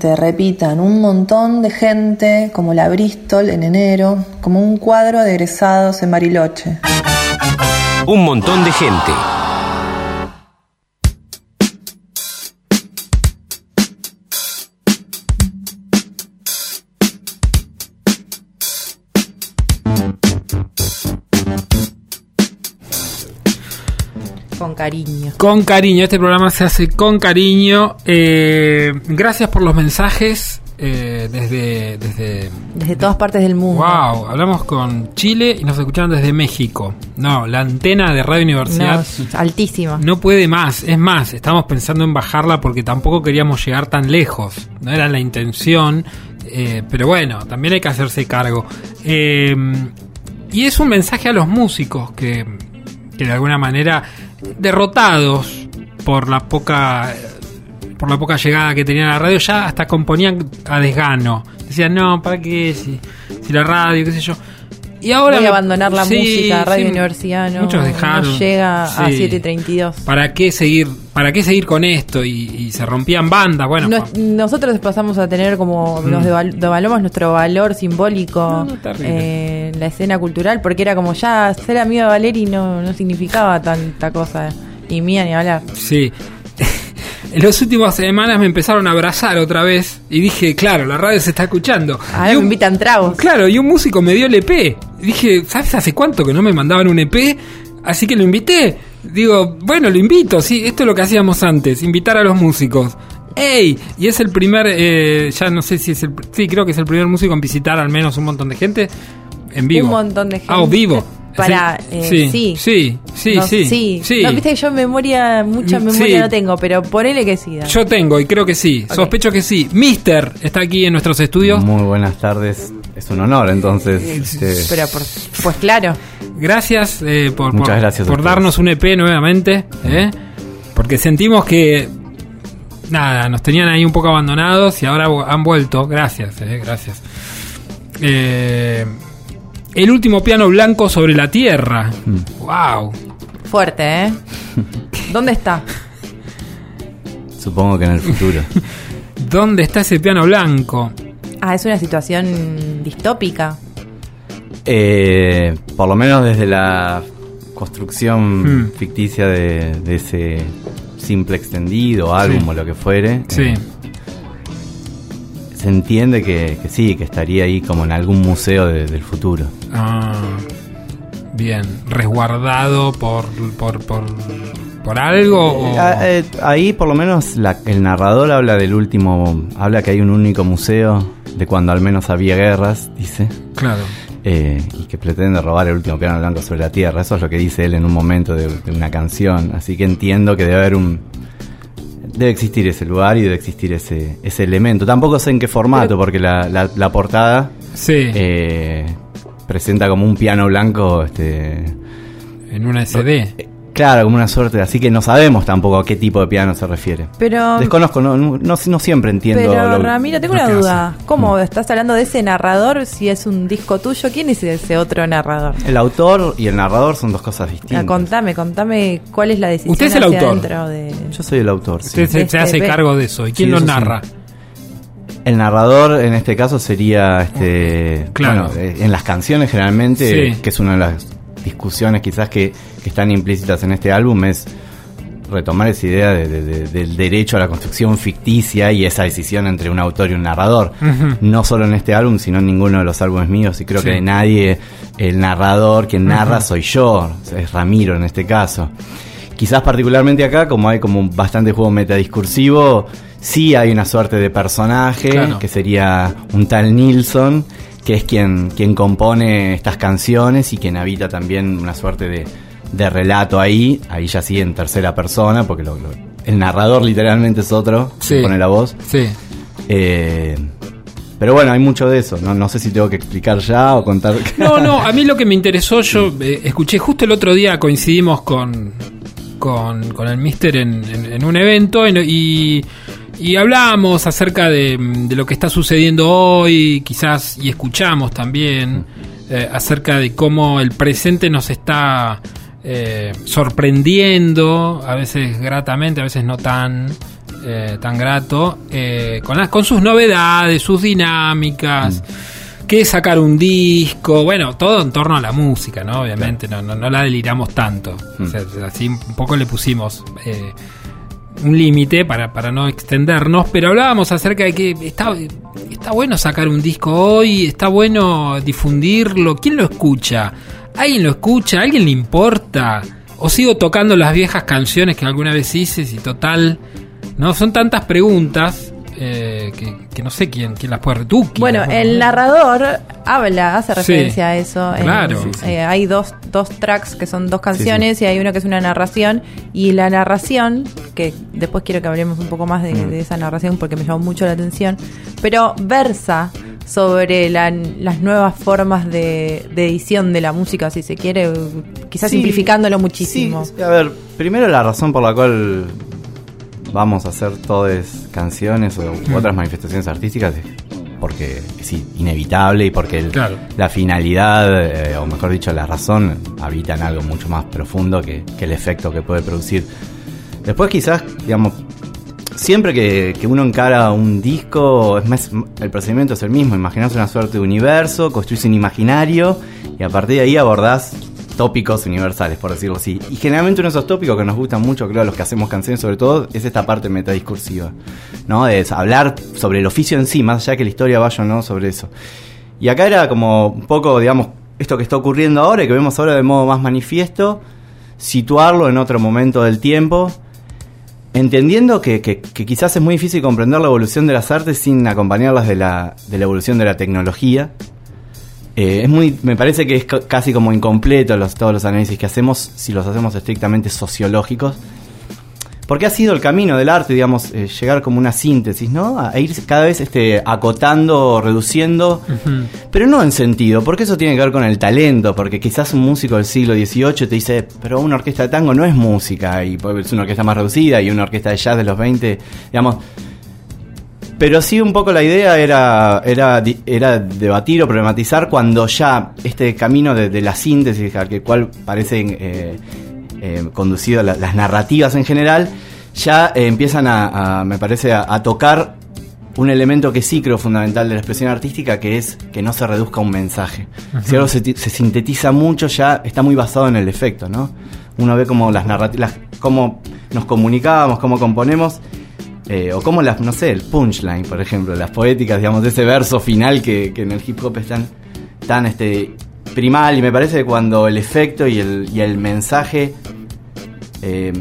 te repitan un montón de gente como la Bristol en enero, como un cuadro de egresados en Bariloche. Un montón de gente. Cariño. Con cariño, este programa se hace con cariño. Eh, gracias por los mensajes eh, desde, desde... Desde todas partes del mundo. Wow, hablamos con Chile y nos escucharon desde México. No, la antena de Radio Universidad altísima. no puede más. Es más, estamos pensando en bajarla porque tampoco queríamos llegar tan lejos. No era la intención. eh, pero bueno, también hay que hacerse cargo. Eh, y es un mensaje a los músicos que, que de alguna manera derrotados por la poca por la poca llegada que tenían a la radio ya hasta componían a desgano. Decían no para qué si, si la radio qué sé yo y ahora Voy a abandonar la Sí, música, Radio sí, Universidad no, muchos dejaron no llega a Sí. 732. para qué seguir para qué seguir con esto y, y se rompían bandas bueno Nos- pa- nosotros pasamos a tener como nos deval- devaluamos nuestro valor simbólico No, no, eh, en la escena cultural porque era como ya ser amigo de Valeri no, no significaba tanta cosa y mía ni hablar Sí. En las últimas semanas me empezaron a abrazar otra vez y dije, claro, la radio se está escuchando. ahora Y me invitan tragos Claro, y un músico me dio el EP. Dije, ¿sabes hace cuánto que no me mandaban un EP? Así que lo invité. Digo, bueno, lo invito, sí, esto es lo que hacíamos antes, invitar a los músicos. ¡Ey! Y es el primer, eh, ya no sé si es el, sí, creo que es el primer músico en visitar al menos un montón de gente en vivo. un montón de gente Ah, o vivo. para eh, sí sí, sí, sí, No, sí, sí. No, viste que yo memoria mucha Mm, memoria sí. no tengo pero ponele que sí dale. Yo tengo y creo que sí. Sospecho que sí. Mister está aquí en nuestros estudios. Muy buenas tardes. Es un honor, entonces. este, pero por- pues claro Gracias eh, por, Muchas por- gracias por darnos un EP nuevamente. ¿eh? Porque sentimos que. Nada, nos tenían ahí un poco abandonados y ahora han vuelto. Gracias, eh, gracias. Eh, el último piano blanco sobre la tierra. Mm. ¡Wow! fuerte eh ¿dónde está? supongo que en el futuro. ¿Dónde está ese piano blanco? Ah, es una situación distópica. Eh, por lo menos desde la construcción Mm. ficticia de, de ese simple extendido, álbum Sí. o lo que fuere. Sí. eh, se entiende que, que sí, que estaría ahí como en algún museo de- del futuro. Ah, bien. ¿Resguardado por, por, por, por algo? o- Ah, eh, ahí por lo menos la- el narrador habla del último, habla que hay un único museo de cuando al menos había guerras, dice. Claro. eh, y que pretende robar el último piano blanco sobre la tierra. Eso es lo que dice él en un momento de, de una canción. Así que entiendo que debe haber un. Debe existir ese lugar y debe existir ese, ese elemento. Tampoco sé en qué formato, porque la, la- la portada Sí. eh, presenta como un piano blanco. Este, en una SD. Claro, como una suerte. Así que no sabemos tampoco a qué tipo de piano se refiere. Pero Desconozco, no, no, no- no siempre entiendo. Pero lo- Ramiro, tengo lo una duda. ¿Cómo Mm. estás hablando de ese narrador si es un disco tuyo? ¿Quién es ese otro narrador? El autor y el narrador son dos cosas Ah, distintas. contame, contame cuál es la decisión Usted es el autor. de... Yo soy el autor. sí. Usted se, se Este, hace cargo de eso. ¿Y quién Sí, lo sí. narra? El narrador en este caso sería, este, Claro. bueno, eh, en las canciones generalmente, Sí. que es una de las discusiones quizás que, que están implícitas en este álbum, es retomar esa idea de- de- de- del derecho a la construcción ficticia y esa decisión entre un autor y un narrador. No solo en este álbum, sino en ninguno de los álbumes míos, y creo Sí. que de nadie, el narrador, quien narra soy yo, es Ramiro en este caso. Quizás particularmente acá, como hay como bastante juego metadiscursivo, sí hay una suerte de personaje, Claro. que sería un tal Nilsson, que es quien, quien compone estas canciones y quien habita también una suerte de, de relato ahí, ahí ya sí en tercera persona, porque lo- lo- el narrador literalmente es otro, Sí. que pone la voz. Sí. Eh, pero bueno, hay mucho de eso, no, no sé si tengo que explicar ya o contar... No, no, a mí lo que me interesó, yo eh, escuché justo el otro día, coincidimos con, con, con el Mister en, en- en un evento en- y, y hablamos acerca de, de lo que está sucediendo hoy, quizás, y escuchamos también eh, acerca de cómo el presente nos está eh, sorprendiendo, a veces gratamente, a veces no tan. eh, tan grato, eh, con, las, con sus novedades, sus dinámicas. Que sacar un disco, bueno, todo en torno a la música, ¿no? Obviamente, no, no, no la deliramos tanto. O sea, así un poco le pusimos eh, un límite para, para no extendernos, pero hablábamos acerca de que está, está bueno sacar un disco hoy, está bueno difundirlo. ¿Quién lo escucha? ¿Alguien lo escucha? ¿A alguien le importa? ¿O sigo tocando las viejas canciones que alguna vez hice? Y total, no son tantas preguntas eh, que, que no sé quién, quién las puede tú. Bueno, el narrador habla, hace Sí, referencia a eso. Claro. eh, Sí, sí. hay dos, dos tracks que son dos canciones y hay uno que es una narración. Y la narración, que después quiero que hablemos un poco más de, Mm. de esa narración porque me llamó mucho la atención, pero versa sobre la- las nuevas formas de, de edición de la música, si se quiere, quizás Sí, simplificándolo muchísimo. sí, a ver, primero la razón por la cual vamos a hacer todas canciones o u otras manifestaciones artísticas es porque es i- inevitable y porque el- Claro. la finalidad, eh, o mejor dicho, la razón, habita en algo mucho más profundo que, que el efecto que puede producir. Después quizás, digamos, siempre que, que uno encara un disco, es más, el procedimiento es el mismo, imaginás una suerte de universo, construís un imaginario y a partir de ahí abordás tópicos universales, por decirlo así. Y generalmente uno de esos tópicos que nos gustan mucho, creo, a los que hacemos canciones sobre todo, es esta parte metadiscursiva, ¿no? De hablar sobre el oficio en sí, más allá que la historia vaya o no sobre eso. Y acá era como un poco, digamos, esto que está ocurriendo ahora y que vemos ahora de modo más manifiesto, situarlo en otro momento del tiempo, entendiendo que, quizás es muy difícil comprender la evolución de las artes sin acompañarlas de la, de la evolución de la tecnología. Eh, es muy, me parece que es ca- casi como incompleto los, todos los análisis que hacemos si los hacemos estrictamente sociológicos. Porque ha sido el camino del arte, digamos, eh, llegar como una síntesis, ¿no? A ir cada vez este, acotando, reduciendo, pero no en sentido, porque eso tiene que ver con el talento, porque quizás un músico del siglo XVIII te dice, pero una orquesta de tango no es música, y pues, es una orquesta más reducida, y una orquesta de jazz de los 20, digamos. Pero sí un poco la idea era, era, era debatir o problematizar cuando ya este camino de, de la síntesis al que cual parecen eh, eh, conducido la- las narrativas en general, ya eh, empiezan a, a, me parece, a, a tocar un elemento que sí creo fundamental de la expresión artística, que es que no se reduzca a un mensaje. Si algo se, ti- se sintetiza mucho, ya está muy basado en el efecto, ¿no? Uno ve como las narrativas, cómo nos comunicábamos, cómo componemos, eh, o como las, no sé, el punchline, por ejemplo, las poéticas, digamos, de ese verso final que, que en el hip hop es tan, tan este, primal, y me parece que cuando el efecto y el, y el mensaje eh,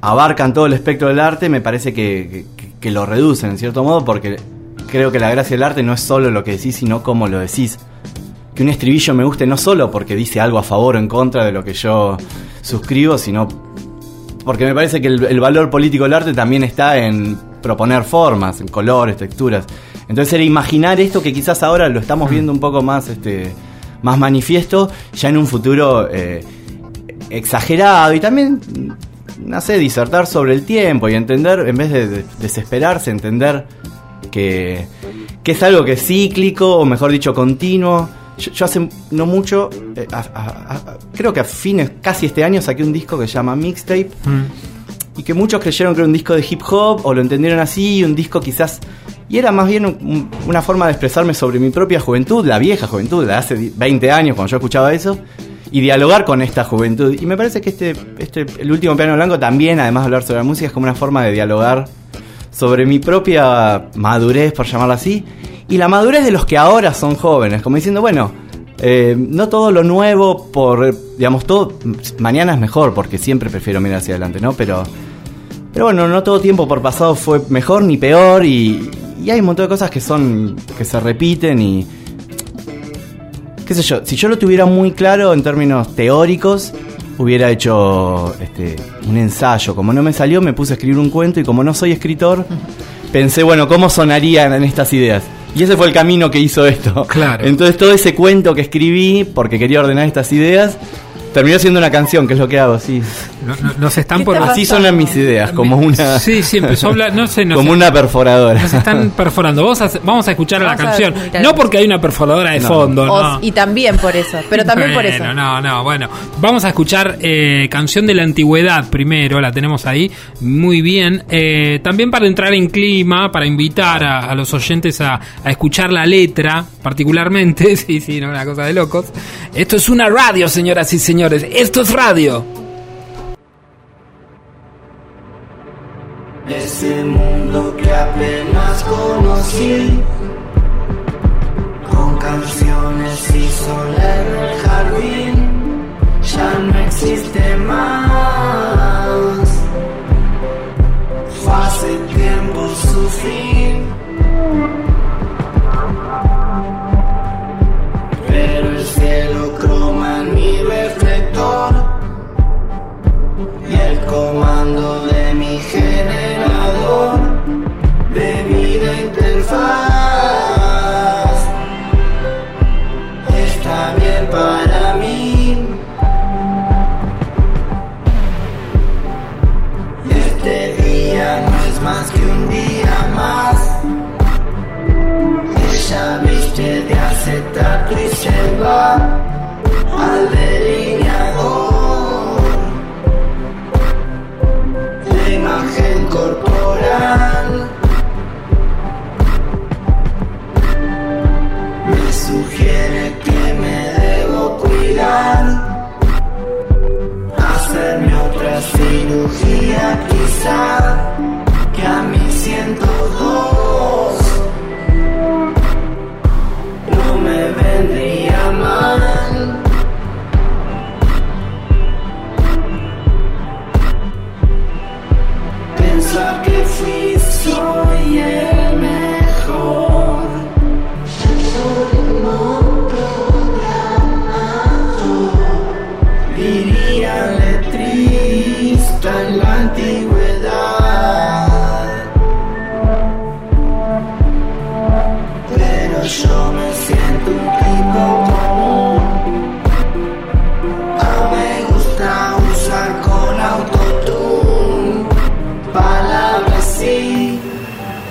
abarcan todo el espectro del arte, me parece que, que- que lo reducen en cierto modo, porque creo que la gracia del arte no es solo lo que decís, sino cómo lo decís. Que un estribillo me guste no solo porque dice algo a favor o en contra de lo que yo suscribo, sino porque me parece que el, el valor político del arte también está en proponer formas, en colores, texturas. Entonces era imaginar esto que quizás ahora lo estamos viendo un poco más, este, más manifiesto, ya en un futuro eh, exagerado y también, no sé, disertar sobre el tiempo y entender, en vez de, de- desesperarse, entender que, que es algo que es cíclico, o mejor dicho, continuo. Yo, yo hace no mucho, eh, a- a- a- creo que a fines, casi este año, saqué un disco que se llama Mixtape. Y que muchos creyeron que era un disco de hip hop o lo entendieron así, un disco quizás... Y era más bien un- un- una forma de expresarme sobre mi propia juventud, la vieja juventud, de hace di- 20 años cuando yo escuchaba eso, y dialogar con esta juventud. Y me parece que este, este el último piano blanco también, además de hablar sobre la música, es como una forma de dialogar sobre mi propia madurez, por llamarla así, y la madurez de los que ahora son jóvenes, como diciendo, bueno, eh, no todo lo nuevo por, digamos, todo, mañana es mejor, porque siempre prefiero mirar hacia adelante, ¿no? Pero, pero bueno, no todo tiempo por pasado fue mejor ni peor, y, y hay un montón de cosas que son, que se repiten y, qué sé yo, si yo lo tuviera muy claro en términos teóricos, hubiera hecho este, un ensayo. Como no me salió, me puse a escribir un cuento y como no soy escritor, pensé, bueno, ¿cómo sonarían en estas ideas? Y ese fue el camino que hizo esto. Claro. Entonces todo ese cuento que escribí, porque quería ordenar estas ideas, terminó siendo una canción, que es lo que hago, sí. No- no- Nos están ¿Qué por... Así son las mis ideas, como una, Sí, sí, empezó a hablar, no sé, no como sé. una perforadora. Nos están perforando. Vamos a, vamos a escuchar la Vamos a canción. No porque hay una perforadora de No. fondo. Y también por eso, pero también por eso. Bueno, No, no, bueno. Vamos a escuchar eh, Canción de la Antigüedad primero, la tenemos ahí. Muy bien. Eh, también para entrar en clima, para invitar a, a los oyentes a, a escuchar la letra, particularmente. Sí, sí, no, una cosa de locos. Esto es una radio, señoras y señores. Esto es radio. Ese mundo que apenas conocí, con canciones y sol en el jardín, ya no existe más. Fue hace tiempo su fin. Pero el cielo croma mi y el comando de mi generador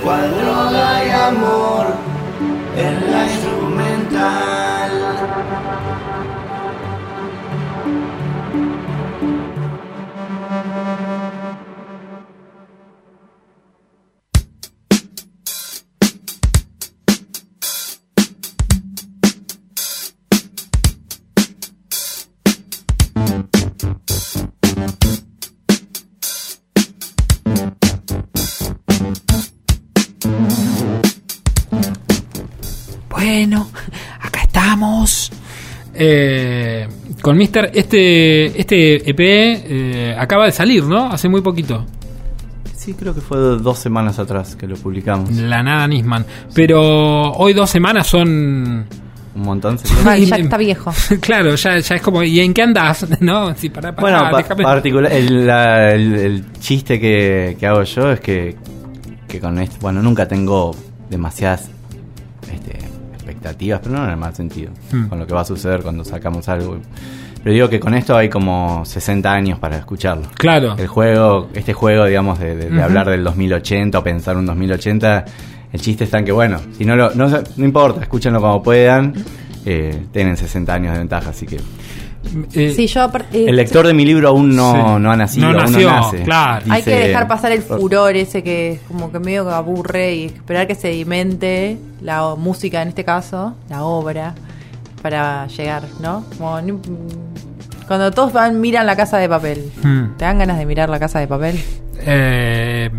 cual droga y amor en la instrumental. Eh, con Mister, este, este EP eh, acaba de salir, ¿no? Hace muy poquito. Sí, creo que fue dos semanas atrás que lo publicamos. La nada Nisman. Pero hoy dos semanas son. Un montón. ¿sí? Ay, ya está viejo. claro, ya, ya es como. ¿Y en qué andás? ¿No? Sí, pará, pará, Bueno, pa- particular, el, la- el- el chiste que, que hago yo es que, que con esto, bueno, nunca tengo demasiadas expectativas, pero no en el mal sentido, Hmm. con lo que va a suceder cuando sacamos algo. Pero digo que con esto hay como 60 años para escucharlo. Claro. El juego, este juego, digamos, de, de- de Ujú. hablar del 2080 o pensar un 2080, el chiste está en que, bueno, si no lo, no, no importa, escúchenlo como puedan, eh, tienen 60 años de ventaja, así que... Eh, Sí, yo eh, El lector de mi libro aún no, Sí. no ha nacido, No aún nació, no nace. claro. hay que dejar pasar el furor ese que como que medio que aburre y esperar que sedimente la música en este caso, la obra, para llegar, ¿no? Como cuando todos van miran la casa de papel. Hmm. ¿Te dan ganas de mirar la casa de papel? Eh,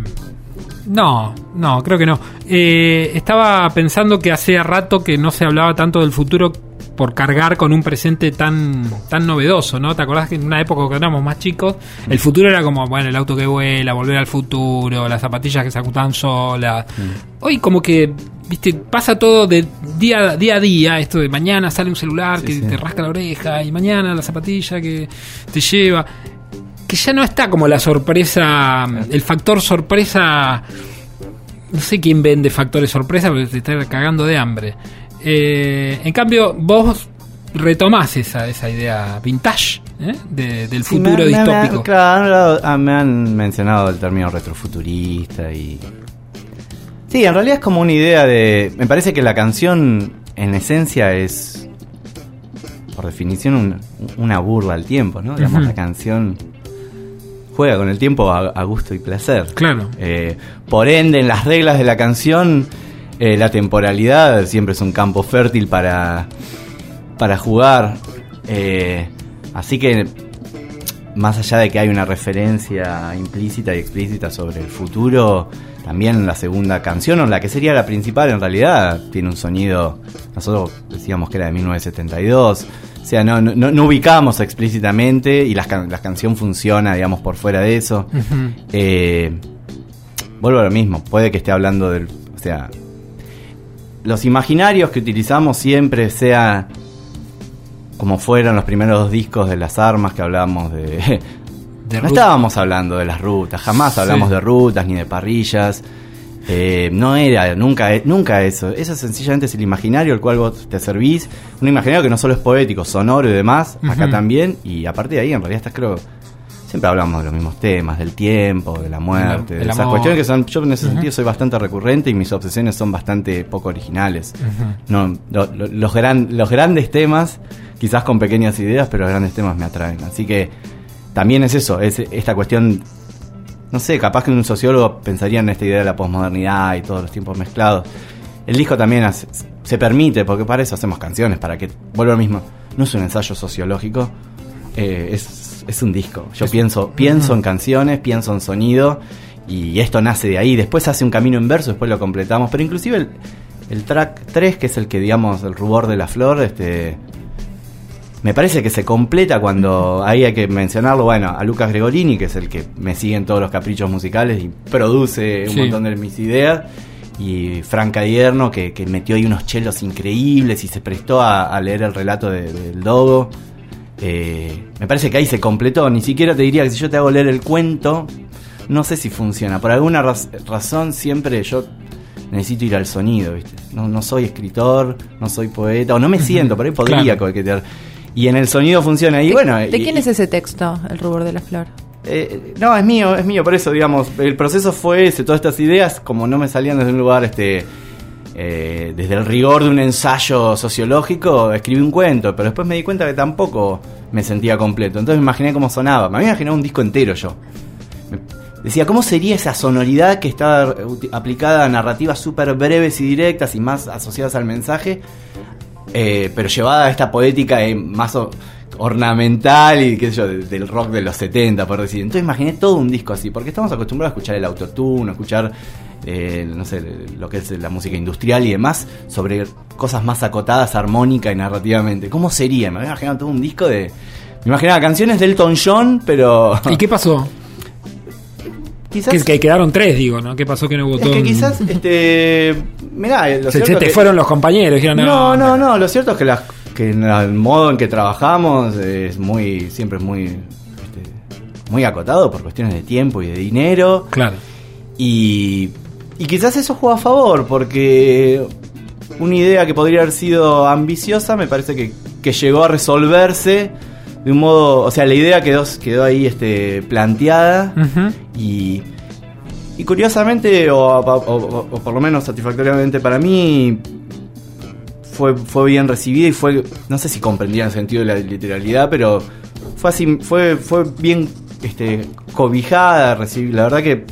no, no, creo que no. Eh, estaba pensando que hacía rato que no se hablaba tanto del futuro por cargar con un presente tan tan novedoso, ¿no? ¿Te acordás que en una época cuando éramos más chicos, el futuro era como, bueno, el auto que vuela, volver al futuro, las zapatillas que se ajustaban solas. Hoy como que, viste, pasa todo de día, día a día, esto de mañana sale un celular Sí, que sí. te rasca la oreja y mañana la zapatilla que te lleva que ya no está como la sorpresa, el factor sorpresa. No sé quién vende factores sorpresa, porque te está cagando de hambre. Eh, en cambio, vos retomás esa, esa idea vintage ¿eh? de- del Sí, futuro me- me- me- distópico. claro, han hablado- ah, me han mencionado el término retrofuturista y... Sí, en realidad es como una idea de... Me parece que la canción en esencia es, por definición, un- una burla al tiempo, ¿no? Digamos, la canción juega con el tiempo a, a gusto y placer. Claro. Eh, por ende, en las reglas de la canción, eh, la temporalidad siempre es un campo fértil para, para jugar. Eh, así que, más allá de que hay una referencia implícita y explícita sobre el futuro, también la segunda canción, o la que sería la principal en realidad, tiene un sonido, nosotros decíamos que era de 1972. O sea, no, no, no ubicamos explícitamente y la, la canción funciona, digamos, por fuera de eso. Eh, vuelvo a lo mismo, puede que esté hablando del. O sea, los imaginarios que utilizamos siempre sea como fueron los primeros dos discos de las armas que hablábamos de. De no estábamos hablando de las rutas, jamás Sí. hablamos de rutas ni de parrillas. Eh, no era nunca, nunca eso. Eso sencillamente es el imaginario al cual vos te servís. Un imaginario que no solo es poético, sonoro y demás, acá también. Y aparte de ahí, en realidad, estás creo. Siempre hablamos de los mismos temas, del tiempo, de la muerte, El- de esas amor. cuestiones que son. Yo en ese sentido soy bastante recurrente y mis obsesiones son bastante poco originales. Ujú. No, lo- lo- los, gran- los grandes temas, quizás con pequeñas ideas, pero los grandes temas me atraen. Así que también es eso, es esta cuestión, no sé, capaz que un sociólogo pensaría en esta idea de la posmodernidad y todos los tiempos mezclados. El disco también hace- se permite, porque para eso hacemos canciones, para que, vuelvo a lo mismo, no es un ensayo sociológico, eh, es, es un disco. Yo pienso, pienso en canciones, pienso en sonido, y esto nace de ahí. Después hace un camino inverso, después lo completamos. Pero inclusive el, el track 3, que es el que, digamos, el rubor de la flor, este me parece que se completa cuando ahí hay que mencionarlo, bueno, a Lucas Gregolini, que es el que me sigue en todos los caprichos musicales y produce un Sí. montón de mis ideas, y Franca Dierno, que, que metió ahí unos chelos increíbles y se prestó a, a leer el relato de- del Dogo. Eh, me parece que ahí se completó, ni siquiera te diría que si yo te hago leer el cuento, no sé si funciona. Por alguna raz- razón siempre yo necesito ir al sonido, ¿viste? No, no soy escritor, no soy poeta, o no me siento, por ahí podría Claro. coquetear. Y en el sonido funciona. Y bueno. ¿De y- quién es ese texto, El rubor de la flor? eh, no, es mío, es mío, por eso, digamos, el proceso fue ese, todas estas ideas, como no me salían desde un lugar, este, eh, desde el rigor de un ensayo sociológico, escribí un cuento, pero después me di cuenta que tampoco me sentía completo, entonces me imaginé cómo sonaba, me había imaginado un disco entero yo. Decía, ¿cómo sería esa sonoridad que está aplicada a narrativas súper breves y directas y más asociadas al mensaje? eh, pero llevada a esta poética eh, más ornamental y qué sé yo, de- del rock de los 70, por decir. Entonces imaginé todo un disco así, porque estamos acostumbrados a escuchar el autotune, a escuchar, eh, no sé, lo que es la música industrial y demás, sobre cosas más acotadas armónica y narrativamente. ¿Cómo sería? Me había imaginado todo un disco de... Me imaginaba canciones de Elton John, pero... ¿Y qué pasó? quizás... Que, que quedaron tres, digo, ¿no? ¿Qué pasó que no es votó? que quizás, este... Mirá, lo Se, cierto se te que- fueron los compañeros, dijeron, No, no, no, lo cierto es que, que en el modo en que trabajamos es muy, siempre es muy, este, muy acotado por cuestiones de tiempo y de dinero. Claro. Y, y quizás eso juega a favor, porque una idea que podría haber sido ambiciosa me parece que, que llegó a resolverse de un modo, o sea, la idea quedó, quedó ahí este, planteada. Y, y curiosamente, o, o- o- o por lo menos satisfactoriamente para mí, fue, fue bien recibida y fue, no sé si comprendía el sentido de la literalidad, pero fue así, fue, fue bien este, cobijada, recibí, la verdad que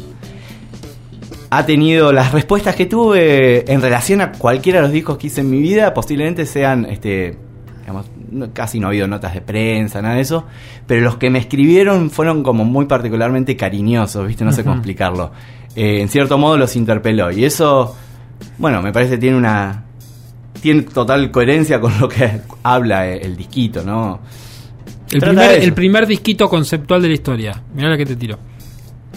ha tenido las respuestas que tuve en relación a cualquiera de los discos que hice en mi vida, posiblemente sean, este, digamos, no- casi no ha habido notas de prensa, nada de eso, pero los que me escribieron fueron como muy particularmente cariñosos, ¿viste? No sé cómo explicarlo. Eh, en cierto modo los interpeló y eso, bueno, me parece que tiene una tiene total coherencia con lo que habla el, disquito, ¿no? El Trata primer, el primer disquito conceptual de la historia. Mirá la que te tiro.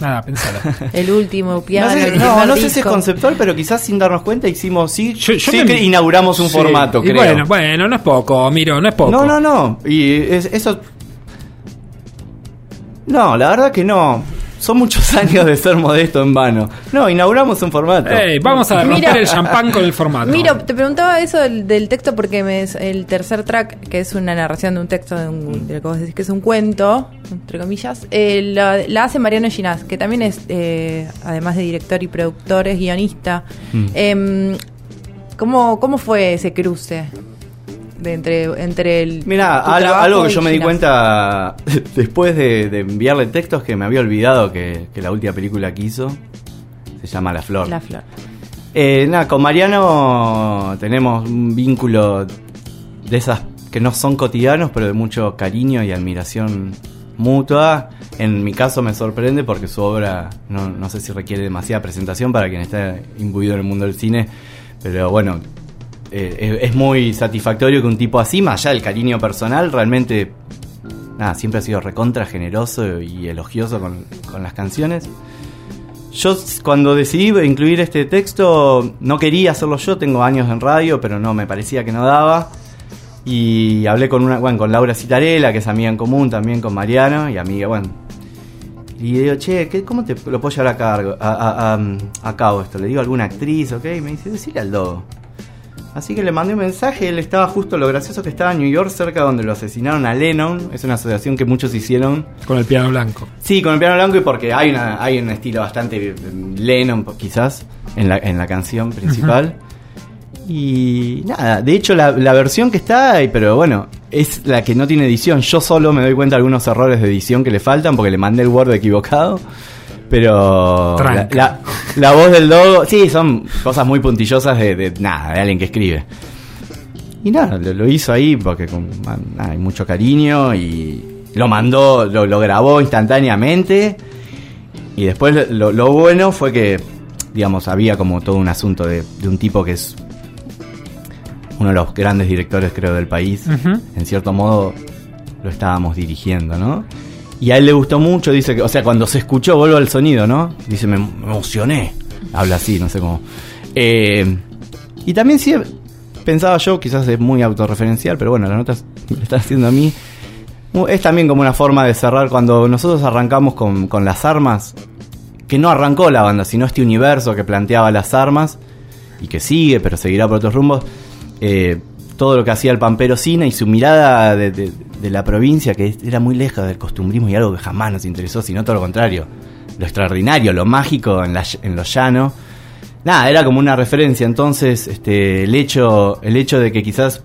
Nada, pensala. El último piano. no sé, no, no sé si es conceptual, pero quizás sin darnos cuenta hicimos, sí, Yo- yo sí me- que inauguramos un Sí. formato, Y creo. Bueno, bueno, no es poco, miro, no es poco. No, no, no. Y es- eso. No, la verdad que no. Son muchos años de ser modesto en vano. No, inauguramos un formato. Ey, vamos a romper Mira. el champán con el formato. Miro, te preguntaba eso del, del texto porque me, el tercer track, que es una narración de un texto de, un, de lo que vos decís que es un cuento, entre comillas, eh, la, la hace Mariano Ginás, que también es, eh, además de director y productor, es guionista. Mm. Em, ¿cómo, ¿Cómo fue ese cruce? De entre, entre el. Mira, algo, que yo me di cuenta después de, de enviarle textos que me había olvidado que, que la última película que hizo se llama La Flor. La flor. Eh, nada, con Mariano tenemos un vínculo de esas que no son cotidianos, pero de mucho cariño y admiración mutua. En mi caso me sorprende porque su obra no, no sé si requiere demasiada presentación para quien está imbuido en el mundo del cine, pero bueno, eh, es, muy satisfactorio que un tipo así, más allá del cariño personal, realmente nada, siempre ha sido recontra generoso y elogioso con, con las canciones. Yo cuando decidí incluir este texto no quería hacerlo yo, tengo años en radio, pero no, me parecía que no daba. Y hablé con una, bueno, con Laura Citarella, que es amiga en común también con Mariano, y amiga, bueno. Y digo, che, ¿qué- ¿cómo te lo puedo llevar a, cargo, a, a- a- a cabo esto? Le digo alguna actriz, ¿ok? Y me dice, decirle al Dogo. Así que le mandé un mensaje, él estaba justo, lo gracioso que estaba en New York, cerca donde lo asesinaron a Lennon, es una asociación que muchos hicieron Con el piano blanco. Sí, con el piano blanco y porque hay, una, hay un estilo bastante mm, Lennon, quizás, en la, en la canción principal. Y nada, de hecho la, la versión que está, pero bueno, es la que no tiene edición. Yo solo me doy cuenta de algunos errores de edición que le faltan porque le mandé el Word equivocado. Pero la, la- la voz del dogo, sí, son cosas muy puntillosas de, de nada, de alguien que escribe. Y nada, lo, lo hizo ahí porque con, nada, hay mucho cariño y lo mandó, lo, lo grabó instantáneamente. Y después lo, lo bueno fue que, digamos, había como todo un asunto de, de un tipo que es uno de los grandes directores, creo, del país. En cierto modo lo estábamos dirigiendo, ¿no? Y a él le gustó mucho, dice que, o sea, cuando se escuchó, vuelvo al sonido, ¿no? Dice, me, emocioné. Habla así, no sé cómo. Eh, y también sí, pensaba yo, quizás es muy autorreferencial, pero bueno, las notas me están haciendo a mí. Es también como una forma de cerrar cuando nosotros arrancamos con, con las armas, que no arrancó la banda, sino este universo que planteaba las armas y que sigue, pero seguirá por otros rumbos. eh, todo lo que hacía el Pampero Cine y su mirada de, de- de la provincia, que era muy lejos del costumbrismo y algo que jamás nos interesó, sino todo lo contrario. Lo extraordinario, lo mágico en, la, en lo llano. Nada, era como una referencia. Entonces, este, el hecho, el hecho de que quizás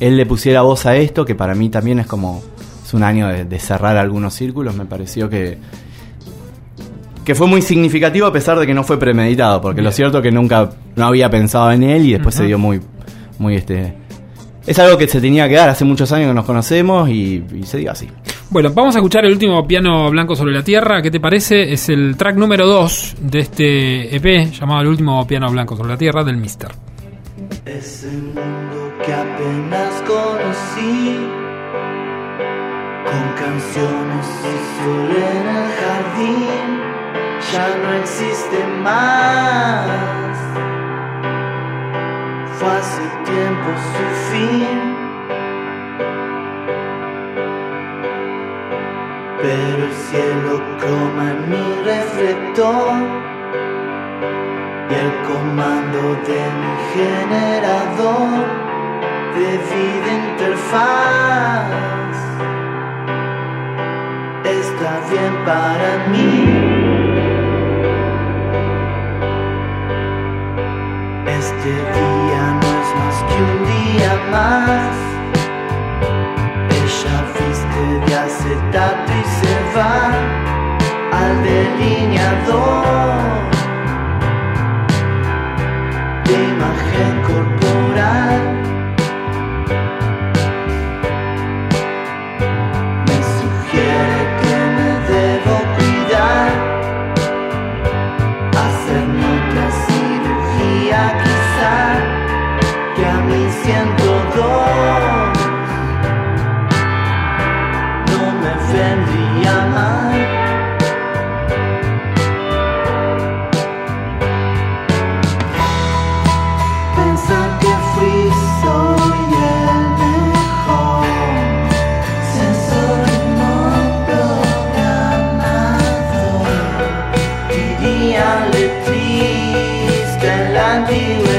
él le pusiera voz a esto, que para mí también es como es un año de, de cerrar algunos círculos, me pareció que que fue muy significativo a pesar de que no fue premeditado, porque lo cierto es que nunca no había pensado en él y después se dio muy muy este es algo que se tenía que dar hace muchos años que nos conocemos y, y se dio así. Bueno, vamos a escuchar el último piano blanco sobre la tierra. ¿Qué te parece? Es el track número 2 de este EP llamado El último piano blanco sobre la tierra del Mister. Es el mundo que apenas conocí, con canciones y sol en el jardín, ya no existe más. Fue hace tiempo su fin. Pero el cielo croma mi reflector y el comando de mi generador de vida interfaz está bien para mí. Este día más. Ella viste de acetato y se va al delineador de imagen corporal. reality, land you.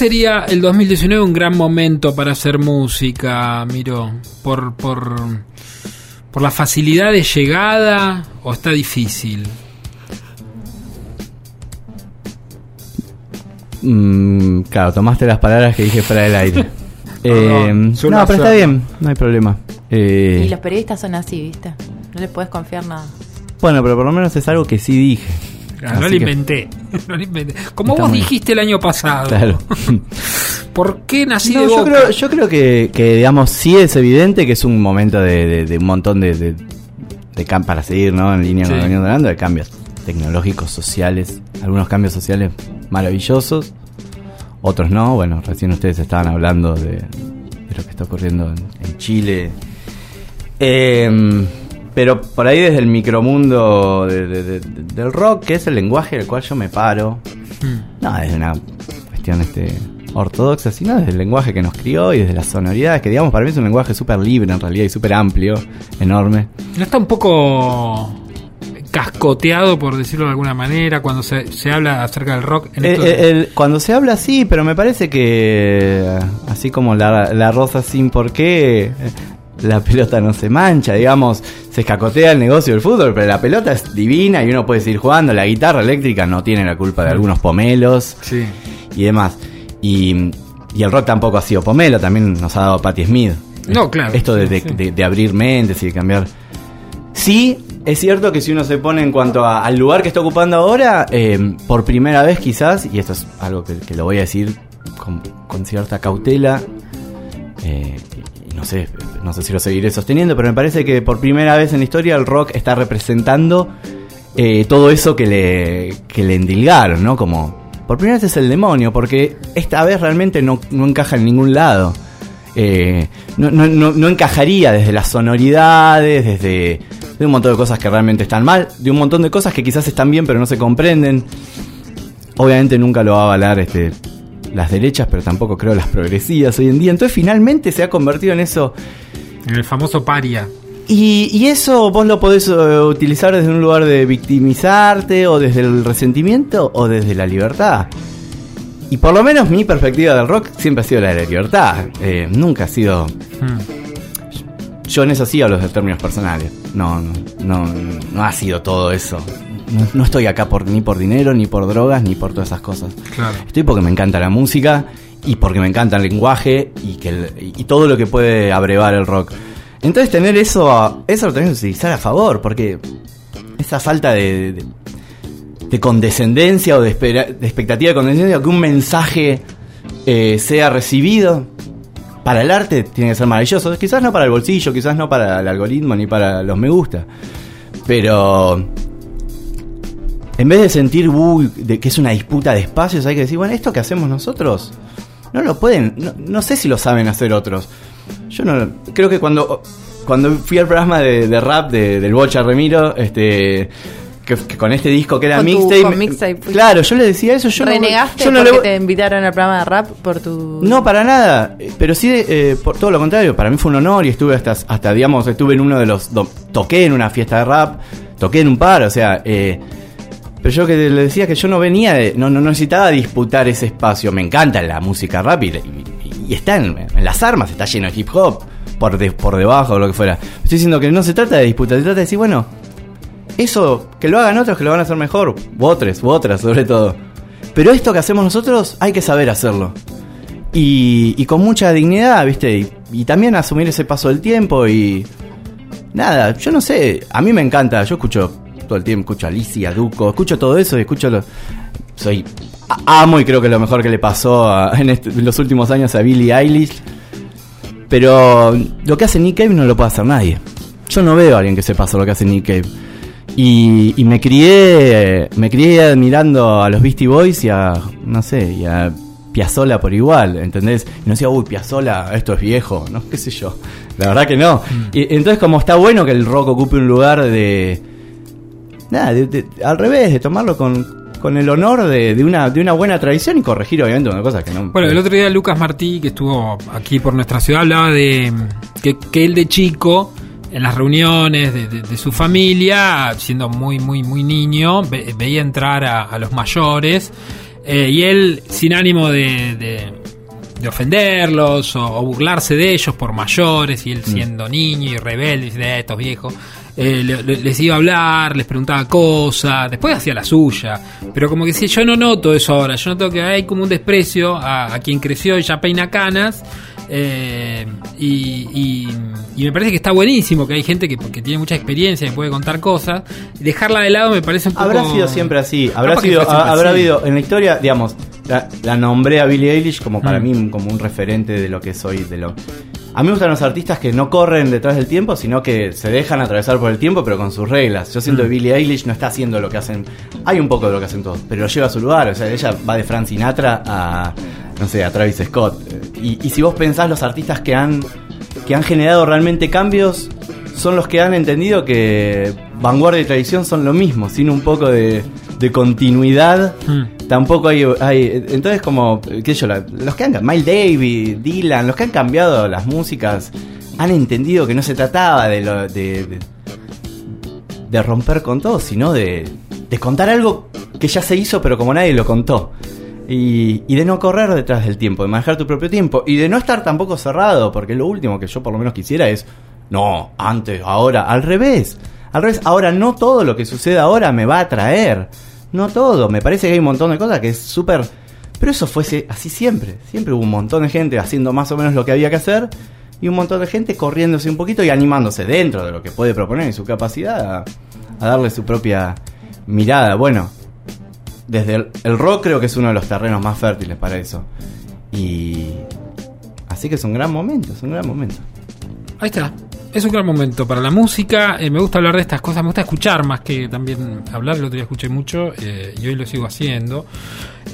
Sería el 2019 un gran momento para hacer música, Miro? ¿Por, por, por la facilidad de llegada o está difícil? Mm, claro, tomaste las palabras que dije fuera del aire. Eh, no, pero está bien, no hay problema. Eh, Y los periodistas son así, ¿viste? No les puedes confiar nada. Bueno, pero por lo menos es algo que sí dije. No lo inventé. no lo inventé. Como vos dijiste el año pasado. Claro. ¿Por qué nací No, de yo, boca? creo, yo creo que, que, digamos, sí es evidente que es un momento de, de- de un montón de, de, de para seguir, ¿no? En línea con Sí. lo que venimos hablando, de cambios tecnológicos, sociales, algunos cambios sociales maravillosos, otros no. Bueno, recién ustedes estaban hablando de, de lo que está ocurriendo en, en Chile. Em, pero por ahí desde el micromundo de- de- de- del rock, que es el lenguaje del cual yo me paro, Mm. no desde una cuestión este, ortodoxa, sino desde el lenguaje que nos crió y desde las sonoridades, que digamos para mí es un lenguaje súper libre en realidad y súper amplio, enorme. ¿No está un poco cascoteado, por decirlo de alguna manera, cuando se, se habla acerca del rock? En Eh, esto- eh, el- cuando se habla así, pero me parece que así como la, la rosa sin por qué, eh, la pelota no se mancha, digamos, se escacotea el negocio del fútbol, pero la pelota es divina y uno puede seguir jugando, la guitarra eléctrica no tiene la culpa de algunos pomelos Sí. y demás. Y, y el rock tampoco ha sido pomelo, también nos ha dado Patti Smith. No, claro. Esto de, de- Sí, sí. de- de abrir mentes y de cambiar. Sí, es cierto que si uno se pone en cuanto a- al lugar que está ocupando ahora, eh, por primera vez quizás, y esto es algo que, que lo voy a decir con, con cierta cautela, eh, no sé, no sé si lo seguiré sosteniendo, pero me parece que por primera vez en la historia el rock está representando eh, todo eso que le, que le endilgaron, ¿no? Como, por primera vez es el demonio, porque esta vez realmente no, no encaja en ningún lado. Eh, no, no, no, encajaría desde las sonoridades, desde de un montón de cosas que realmente están mal, de un montón de cosas que quizás están bien pero no se comprenden. Obviamente nunca lo va a avalar este, las derechas, pero tampoco creo las progresivas hoy en día. Entonces finalmente se ha convertido en eso En el famoso paria. y, y eso vos lo podés eh, utilizar desde un lugar de victimizarte o desde el resentimiento o desde la libertad. Y por lo menos mi perspectiva del rock siempre ha sido la de la libertad. Eh, nunca ha sido... Hmm. Yo en eso sí hablo de términos personales. No, no, no, no ha sido todo eso. No, no estoy acá por, ni por dinero, ni por drogas, ni por todas esas cosas. Claro. Estoy porque me encanta la música y porque me encanta el lenguaje y, que el- y todo lo que puede abrevar el rock. Entonces tener eso, a- eso lo tenés que utilizar a favor, porque esa falta de, de, de condescendencia o de, espera- de expectativa de condescendencia, que un mensaje eh, sea recibido para el arte tiene que ser maravilloso. Quizás no para el bolsillo, quizás no para el algoritmo ni para los me gusta. Pero en vez de sentir uy, de que es una disputa de espacios, hay que decir, bueno, esto que hacemos nosotros no lo pueden, no, no sé si lo saben hacer otros. Yo no creo que cuando cuando fui al programa de, de rap de- del Bocha Remiro, este que, que con este disco que era mixtape, claro, yo le decía eso, yo no- ¿Renegaste yo no, porque le- te invitaron al programa de rap por tu... no, para nada. Pero sí, eh, por todo lo contrario. Para mí fue un honor y estuve hasta, hasta digamos, estuve en uno de los. do- toqué en una fiesta de rap, toqué en un par, o sea. eh, pero yo que le decía que yo no venía, de- no, no necesitaba disputar ese espacio. Me encanta la música rap y, y- está en, las armas, está lleno de hip hop, por, de- por debajo o lo que fuera. Estoy diciendo que no se trata de disputar, se trata de decir, bueno, eso, que lo hagan otros que lo van a hacer mejor, u otras sobre todo. Pero esto que hacemos nosotros hay que saber hacerlo. Y, y con mucha dignidad, ¿viste? Y también asumir ese paso del tiempo y... Nada, yo no sé, a mí me encanta, yo escucho todo el tiempo, escucho a Alicia, a Duco, escucho todo eso y escucho... Lo, soy... Amo y creo que es lo mejor que le pasó a- en, este- en los últimos años a Billie Eilish. Pero lo que hace Nick Cave no lo puede hacer nadie. Yo no veo a alguien que sepa hacer lo que hace Nick Cave. Y, y me crié me crié admirando a los Beastie Boys y a no sé y a Piazzolla por igual ¿entendés? y no decía uy Piazzolla esto es viejo no qué sé yo la verdad que no y entonces como está bueno que el rock ocupe un lugar de nada de- de- al revés de tomarlo con, con el honor de, de una de una buena tradición y corregir obviamente una cosa que no Bueno, el otro día Lucas Martí, que estuvo aquí por nuestra ciudad, hablaba de mm, que, que él de chico, en las reuniones de, de- de su familia, siendo muy, muy, muy niño, ve- veía entrar a, a los mayores eh, y él, sin ánimo de, de- de ofenderlos o, o burlarse de ellos por mayores, y él siendo niño y rebelde, y dice, "Eh, estos viejos, eh, le- le- les iba a hablar, les preguntaba cosas, después hacía la suya, pero como que si yo no noto eso ahora, yo noto que hay como un desprecio a, a quien creció y ya peina canas, eh, y, y- y me parece que está buenísimo que hay gente que, que tiene mucha experiencia y puede contar cosas, dejarla de lado me parece un poco... Habrá sido siempre así. Habrá sido, ha- habrá así. habido en la historia, digamos, la, la nombré a Billie Eilish como para Mm. mí como un referente de lo que soy, de lo. A mí me gustan los artistas que no corren detrás del tiempo, sino que se dejan atravesar por el tiempo, pero con sus reglas. Yo siento Mm. que Billie Eilish no está haciendo lo que hacen. Hay un poco de lo que hacen todos, pero lo lleva a su lugar. O sea, ella va de Frank Sinatra a, no sé, a Travis Scott. Y, y si vos pensás los artistas que han, que han generado realmente cambios, son los que han entendido que vanguardia y tradición son lo mismo, sin un poco de, de continuidad. Mm. Tampoco hay, hay- Entonces, como, qué sé yo, los que han. Miles Davis, Dylan, los que han cambiado las músicas, han entendido que no se trataba de, lo, de, de, de romper con todo, sino de, de contar algo que ya se hizo, pero como nadie lo contó. Y, y de no correr detrás del tiempo, de manejar tu propio tiempo. Y de no estar tampoco cerrado, porque lo último que yo por lo menos quisiera es, no, antes, ahora, al revés. Al revés, ahora no todo lo que sucede ahora me va a atraer. No todo, me parece que hay un montón de cosas que es súper... Pero eso fuese así siempre. Siempre hubo un montón de gente haciendo más o menos lo que había que hacer. y un montón de gente corriéndose un poquito y animándose dentro de lo que puede proponer y su capacidad a, a darle su propia mirada. Bueno, desde el, el rock creo que es uno de los terrenos más fértiles para eso. Y así que es un gran momento, es un gran momento. Ahí está. Es un gran momento para la música. eh, me gusta hablar de estas cosas, me gusta escuchar más que también hablar. El otro día escuché mucho eh, y hoy lo sigo haciendo.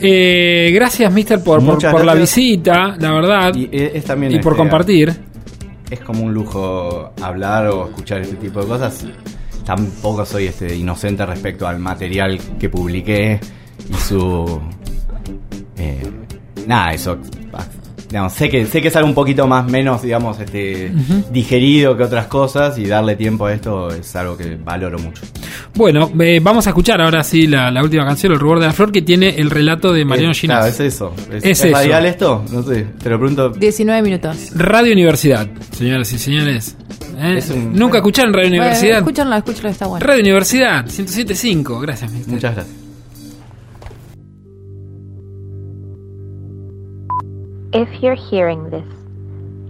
Eh, gracias, Mister, por, por, la visita, la verdad. Y eh, es también por este, compartir. es como un lujo hablar o escuchar este tipo de cosas. Tampoco soy este inocente respecto al material que publiqué y su nada, eso digamos, sé que sé que es algo un poquito más menos, digamos, este digerido que otras cosas y darle tiempo a esto es algo que valoro mucho. Bueno, eh, vamos a escuchar ahora sí la, la última canción, El rubor de la flor, que tiene el relato de Mariano Eh, Ginás. claro, es eso. ¿Es, Es ¿es radial eso. esto? No sé, te lo pregunto. 19 minutos. Radio Universidad, señoras y señores. ¿Eh? Es un- Nunca escucharon Radio Bueno, Universidad. escúchanlo, escúchanlo, está bueno. Radio Universidad, 107.5. Gracias, Mister. Muchas gracias. If you're hearing this,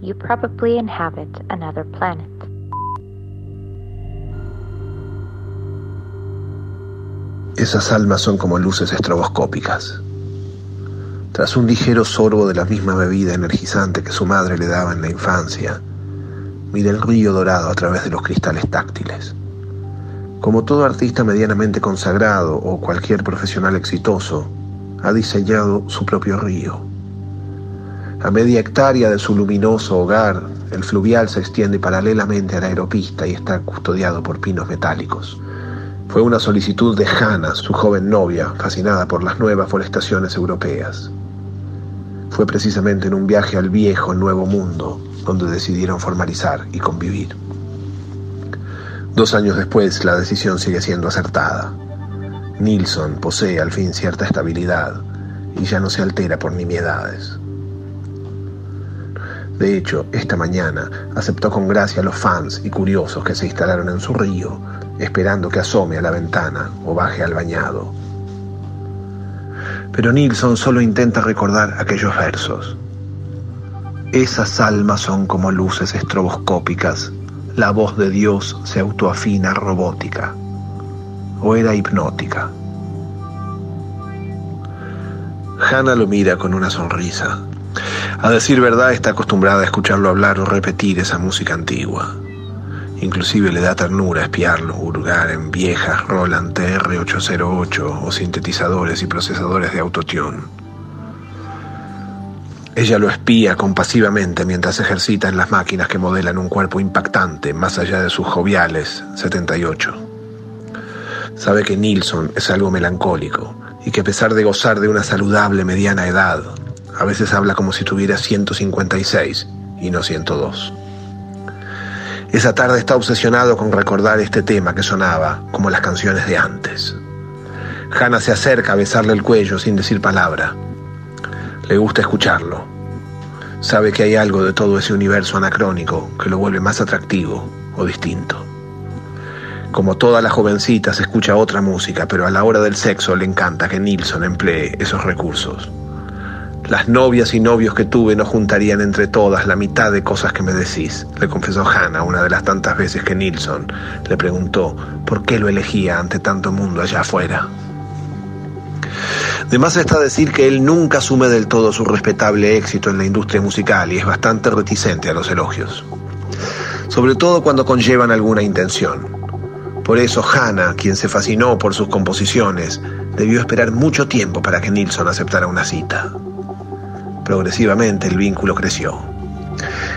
you probably inhabit another planet. Esas almas son como luces estroboscópicas. Tras un ligero sorbo de la misma bebida energizante que su madre le daba en la infancia, mira el río dorado a través de los cristales táctiles. Como todo artista medianamente consagrado o cualquier profesional exitoso, ha diseñado su propio río. A media hectárea de su luminoso hogar, el fluvial se extiende paralelamente a la aeropista y está custodiado por pinos metálicos. Fue una solicitud de Hannah, su joven novia, fascinada por las nuevas forestaciones europeas. Fue precisamente en un viaje al viejo nuevo mundo donde decidieron formalizar y convivir. Dos años después, la decisión sigue siendo acertada. Nilsson posee al fin cierta estabilidad y ya no se altera por nimiedades. De hecho, esta mañana aceptó con gracia a los fans y curiosos que se instalaron en su río, esperando que asome a la ventana o baje al bañado. Pero Nilsson solo intenta recordar aquellos versos. Esas almas son como luces estroboscópicas, la voz de Dios se autoafina robótica, o era hipnótica. Hannah lo mira con una sonrisa. A decir verdad, está acostumbrada a escucharlo hablar o repetir esa música antigua. Inclusive le da ternura espiarlo hurgar en viejas Roland TR-808 o sintetizadores y procesadores de autotune. Ella lo espía compasivamente mientras ejercita en las máquinas que modelan un cuerpo impactante más allá de sus joviales 78. Sabe que Nilsson es algo melancólico y que a pesar de gozar de una saludable mediana edad, a veces habla como si tuviera 156 y no 102. Esa tarde está obsesionado con recordar este tema que sonaba como las canciones de antes. Hannah se acerca a besarle el cuello sin decir palabra. Le gusta escucharlo. Sabe que hay algo de todo ese universo anacrónico que lo vuelve más atractivo o distinto. Como todas las jovencitas escucha otra música, pero a la hora del sexo le encanta que Nilsson emplee esos recursos. Las novias y novios que tuve no juntarían entre todas la mitad de cosas que me decís, le confesó Hannah una de las tantas veces que Nilsson le preguntó por qué lo elegía ante tanto mundo allá afuera. De más está decir que él nunca asume del todo su respetable éxito en la industria musical y es bastante reticente a los elogios. Sobre todo cuando conllevan alguna intención. Por eso Hannah, quien se fascinó por sus composiciones, debió esperar mucho tiempo para que Nilsson aceptara una cita. Progresivamente el vínculo creció.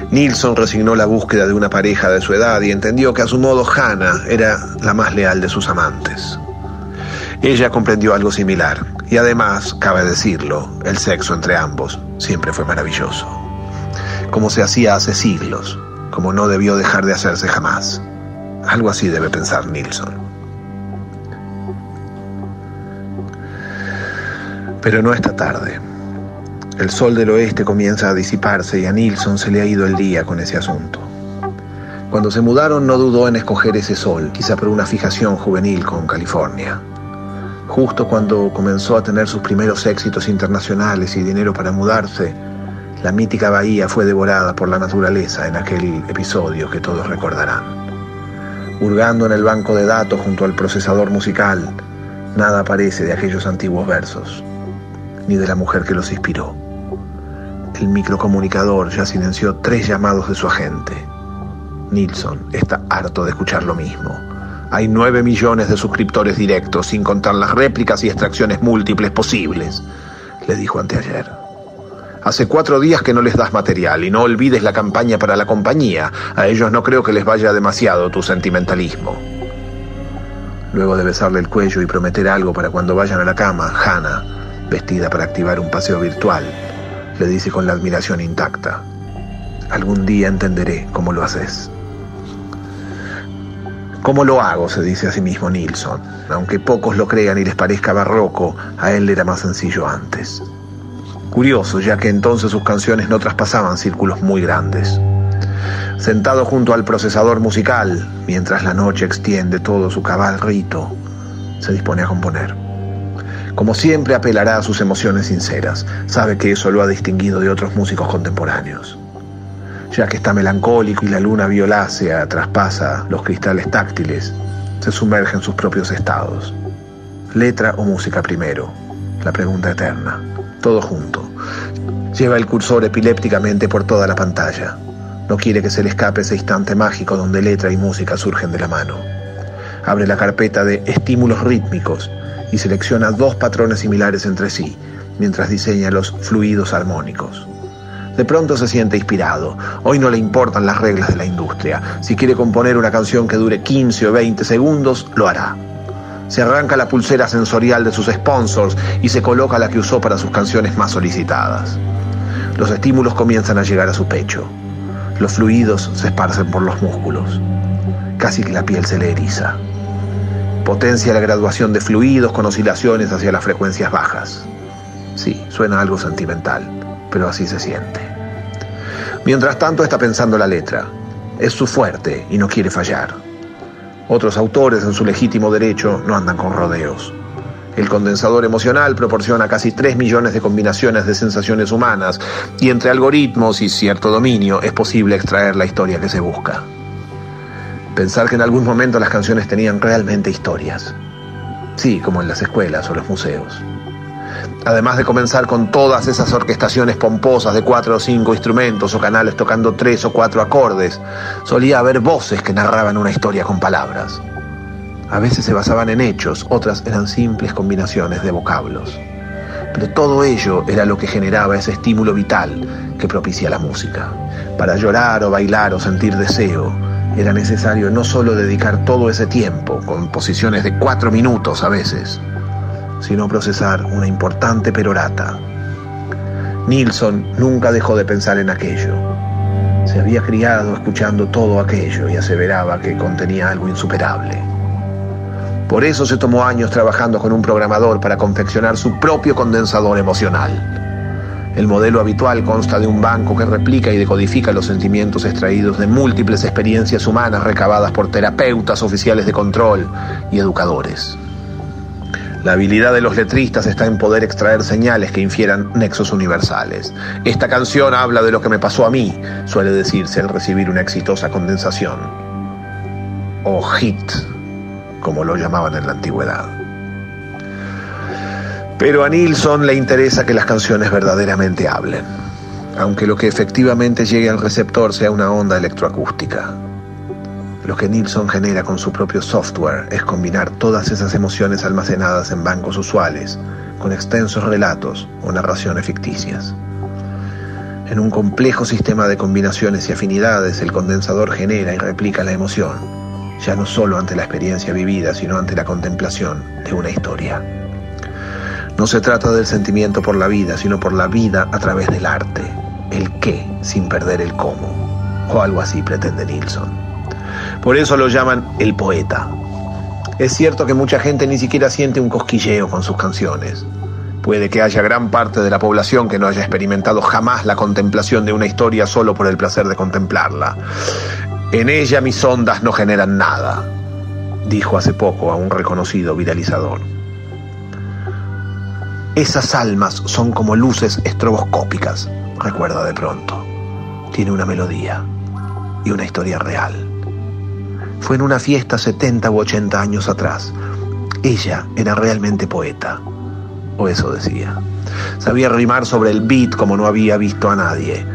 Nilsson resignó la búsqueda de una pareja de su edad y entendió que a su modo Hannah era la más leal de sus amantes. Ella comprendió algo similar y además, cabe decirlo, el sexo entre ambos siempre fue maravilloso. Como se hacía hace siglos, como no debió dejar de hacerse jamás. Algo así debe pensar Nilsson. Pero no esta tarde. El sol del oeste comienza a disiparse y a Nilsson se le ha ido el día con ese asunto. Cuando se mudaron no dudó en escoger ese sol, quizá por una fijación juvenil con California. Justo cuando comenzó a tener sus primeros éxitos internacionales y dinero para mudarse, La mítica bahía fue devorada por la naturaleza en aquel episodio que todos recordarán. Hurgando en el banco de datos junto al procesador musical, nada aparece de aquellos antiguos versos, ni de la mujer que los inspiró. El microcomunicador ya silenció tres llamados de su agente. Nilsson está harto de escuchar lo mismo. Hay nueve millones de suscriptores directos, sin contar las réplicas y extracciones múltiples posibles, le dijo anteayer. Hace cuatro días que no les das material y no olvides la campaña para la compañía. A ellos no creo que les vaya demasiado tu sentimentalismo. Luego de besarle el cuello y prometer algo para cuando vayan a la cama, Hannah, vestida para activar un paseo virtual, le dice con la admiración intacta, algún día entenderé cómo lo haces. ¿Cómo lo hago? se dice a sí mismo Nilsson. Aunque pocos lo crean y les parezca barroco, a él le era más sencillo antes. Curioso, ya que entonces sus canciones no traspasaban círculos muy grandes. Sentado junto al procesador musical, mientras la noche extiende todo su cabal rito, se dispone a componer. Como siempre apelará a sus emociones sinceras, sabe que eso lo ha distinguido de otros músicos contemporáneos. Ya que está melancólico y la luna violácea traspasa los cristales táctiles, se sumerge en sus propios estados. Letra o música primero, la pregunta eterna, todo junto. Lleva el cursor epilépticamente por toda la pantalla. No quiere que se le escape ese instante mágico donde letra y música surgen de la mano. Abre la carpeta de estímulos rítmicos y selecciona dos patrones similares entre sí, mientras diseña los fluidos armónicos. De pronto se siente inspirado. Hoy no le importan las reglas de la industria. Si quiere componer una canción que dure 15 o 20 segundos, lo hará. Se arranca la pulsera sensorial de sus sponsors y se coloca la que usó para sus canciones más solicitadas. Los estímulos comienzan a llegar a su pecho. Los fluidos se esparcen por los músculos. Casi que la piel se le eriza. Potencia la graduación de fluidos con oscilaciones hacia las frecuencias bajas. Sí, suena algo sentimental, pero así se siente. Mientras tanto está pensando la letra. Es su fuerte y no quiere fallar. Otros autores en su legítimo derecho no andan con rodeos. El condensador emocional proporciona casi 3 millones de combinaciones de sensaciones humanas y entre algoritmos y cierto dominio es posible extraer la historia que se busca. Pensar que en algún momento las canciones tenían realmente historias. Sí, como en las escuelas o los museos. Además de comenzar con todas esas orquestaciones pomposas de cuatro o cinco instrumentos o canales tocando tres o cuatro acordes, solía haber voces que narraban una historia con palabras. A veces se basaban en hechos, otras eran simples combinaciones de vocablos. Pero todo ello era lo que generaba ese estímulo vital que propicia la música. Para llorar o bailar o sentir deseo, era necesario no solo dedicar todo ese tiempo, con posiciones de cuatro minutos a veces, sino procesar una importante perorata. Nilsson nunca dejó de pensar en aquello. Se había criado escuchando todo aquello y aseveraba que contenía algo insuperable. Por eso se tomó años trabajando con un programador para confeccionar su propio condensador emocional. El modelo habitual consta de un banco que replica y decodifica los sentimientos extraídos de múltiples experiencias humanas recabadas por terapeutas, oficiales de control y educadores. La habilidad de los letristas está en poder extraer señales que infieran nexos universales. Esta canción habla de lo que me pasó a mí, suele decirse al recibir una exitosa condensación. O hit, como lo llamaban en la antigüedad. Pero a Nilsson le interesa que las canciones verdaderamente hablen, aunque lo que efectivamente llegue al receptor sea una onda electroacústica. Lo que Nilsson genera con su propio software es combinar todas esas emociones almacenadas en bancos usuales con extensos relatos o narraciones ficticias. En un complejo sistema de combinaciones y afinidades, el condensador genera y replica la emoción, ya no solo ante la experiencia vivida, sino ante la contemplación de una historia. No se trata del sentimiento por la vida, sino por la vida a través del arte, el qué sin perder el cómo, o algo así pretende Nilsson. Por eso lo llaman el poeta. Es cierto que mucha gente ni siquiera siente un cosquilleo con sus canciones. Puede que haya gran parte de la población que no haya experimentado jamás la contemplación de una historia solo por el placer de contemplarla. En ella mis ondas no generan nada, dijo hace poco a un reconocido viralizador. Esas almas son como luces estroboscópicas, recuerda de pronto. Tiene una melodía y una historia real. Fue en una fiesta 70 u 80 años atrás. Ella era realmente poeta, o eso decía. Sabía rimar sobre el beat como no había visto a nadie.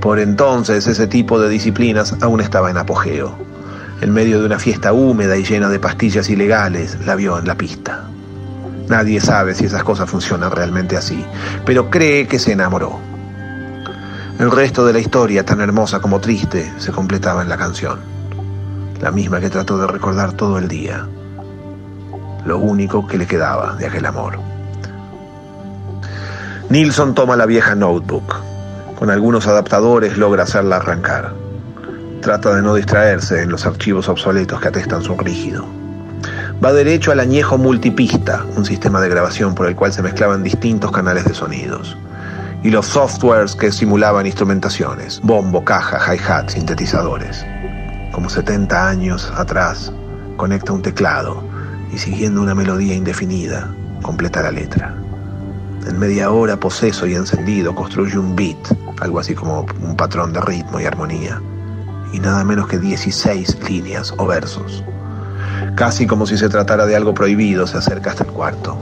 Por entonces ese tipo de disciplinas aún estaba en apogeo. En medio de una fiesta húmeda y llena de pastillas ilegales, la vio en la pista. Nadie sabe si esas cosas funcionan realmente así, pero cree que se enamoró. El resto de la historia, tan hermosa como triste, se completaba en la canción. La misma que trató de recordar todo el día. Lo único que le quedaba de aquel amor. Nilsson toma la vieja notebook. Con algunos adaptadores logra hacerla arrancar. Trata de no distraerse en los archivos obsoletos que atestan su rígido. Va derecho al añejo multipista, un sistema de grabación por el cual se mezclaban distintos canales de sonidos. Y los softwares que simulaban instrumentaciones, bombo, caja, hi-hat, sintetizadores. Como 70 años atrás, conecta un teclado y siguiendo una melodía indefinida, completa la letra. En media hora, poseso y encendido, construye un beat, algo así como un patrón de ritmo y armonía, y nada menos que 16 líneas o versos. Casi como si se tratara de algo prohibido, se acerca hasta el cuarto.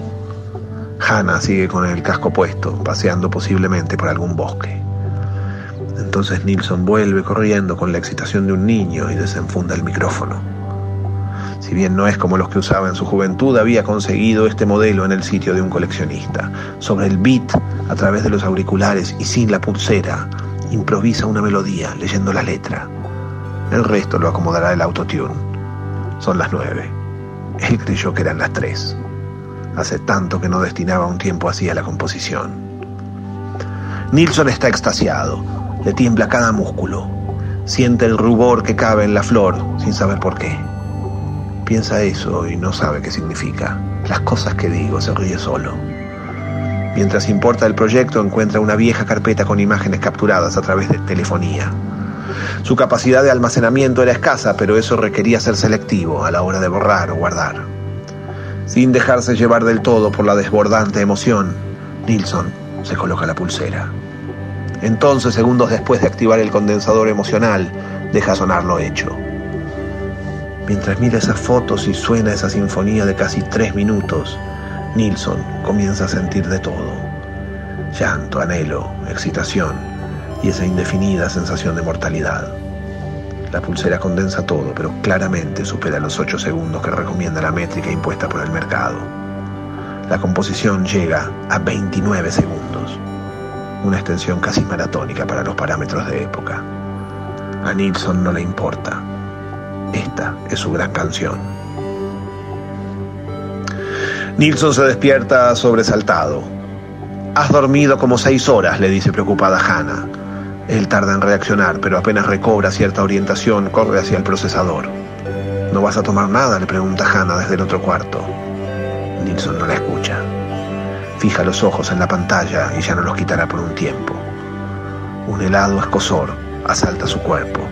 Hannah sigue con el casco puesto, paseando posiblemente por algún bosque. Entonces Nilsson vuelve corriendo con la excitación de un niño y desenfunda el micrófono. Si bien no es como los que usaba en su juventud, había conseguido este modelo en el sitio de un coleccionista. Sobre el beat, a través de los auriculares y sin la pulsera, improvisa una melodía leyendo la letra. El resto lo acomodará el autotune. Son las nueve. Él creyó que eran las tres. Hace tanto que no destinaba un tiempo así a la composición. Nilsson está extasiado. Le tiembla cada músculo. Siente el rubor que cabe en la flor sin saber por qué. Piensa eso y no sabe qué significa. Las cosas que digo se ríe solo. Mientras importa el proyecto, encuentra una vieja carpeta con imágenes capturadas a través de telefonía. Su capacidad de almacenamiento era escasa, pero eso requería ser selectivo a la hora de borrar o guardar. Sin dejarse llevar del todo por la desbordante emoción, Nilsson se coloca la pulsera. Entonces, segundos después de activar el condensador emocional, deja sonar lo hecho. Mientras mira esas fotos y suena esa sinfonía de casi tres minutos, Nilsson comienza a sentir de todo. Llanto, anhelo, excitación y esa indefinida sensación de mortalidad. La pulsera condensa todo, pero claramente supera los 8 segundos que recomienda la métrica impuesta por el mercado. La composición llega a 29 segundos, una extensión casi maratónica para los parámetros de época. A Nilsson no le importa. Esta es su gran canción. Nilsson se despierta sobresaltado. Has dormido como seis horas, le dice preocupada Hannah. Él tarda en reaccionar, pero apenas recobra cierta orientación, corre hacia el procesador. ¿No vas a tomar nada? le pregunta Hannah desde el otro cuarto. Nilsson no la escucha. Fija los ojos en la pantalla y ya no los quitará por un tiempo. Un helado escosor asalta su cuerpo.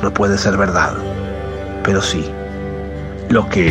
No puede ser verdad, pero sí. Lo que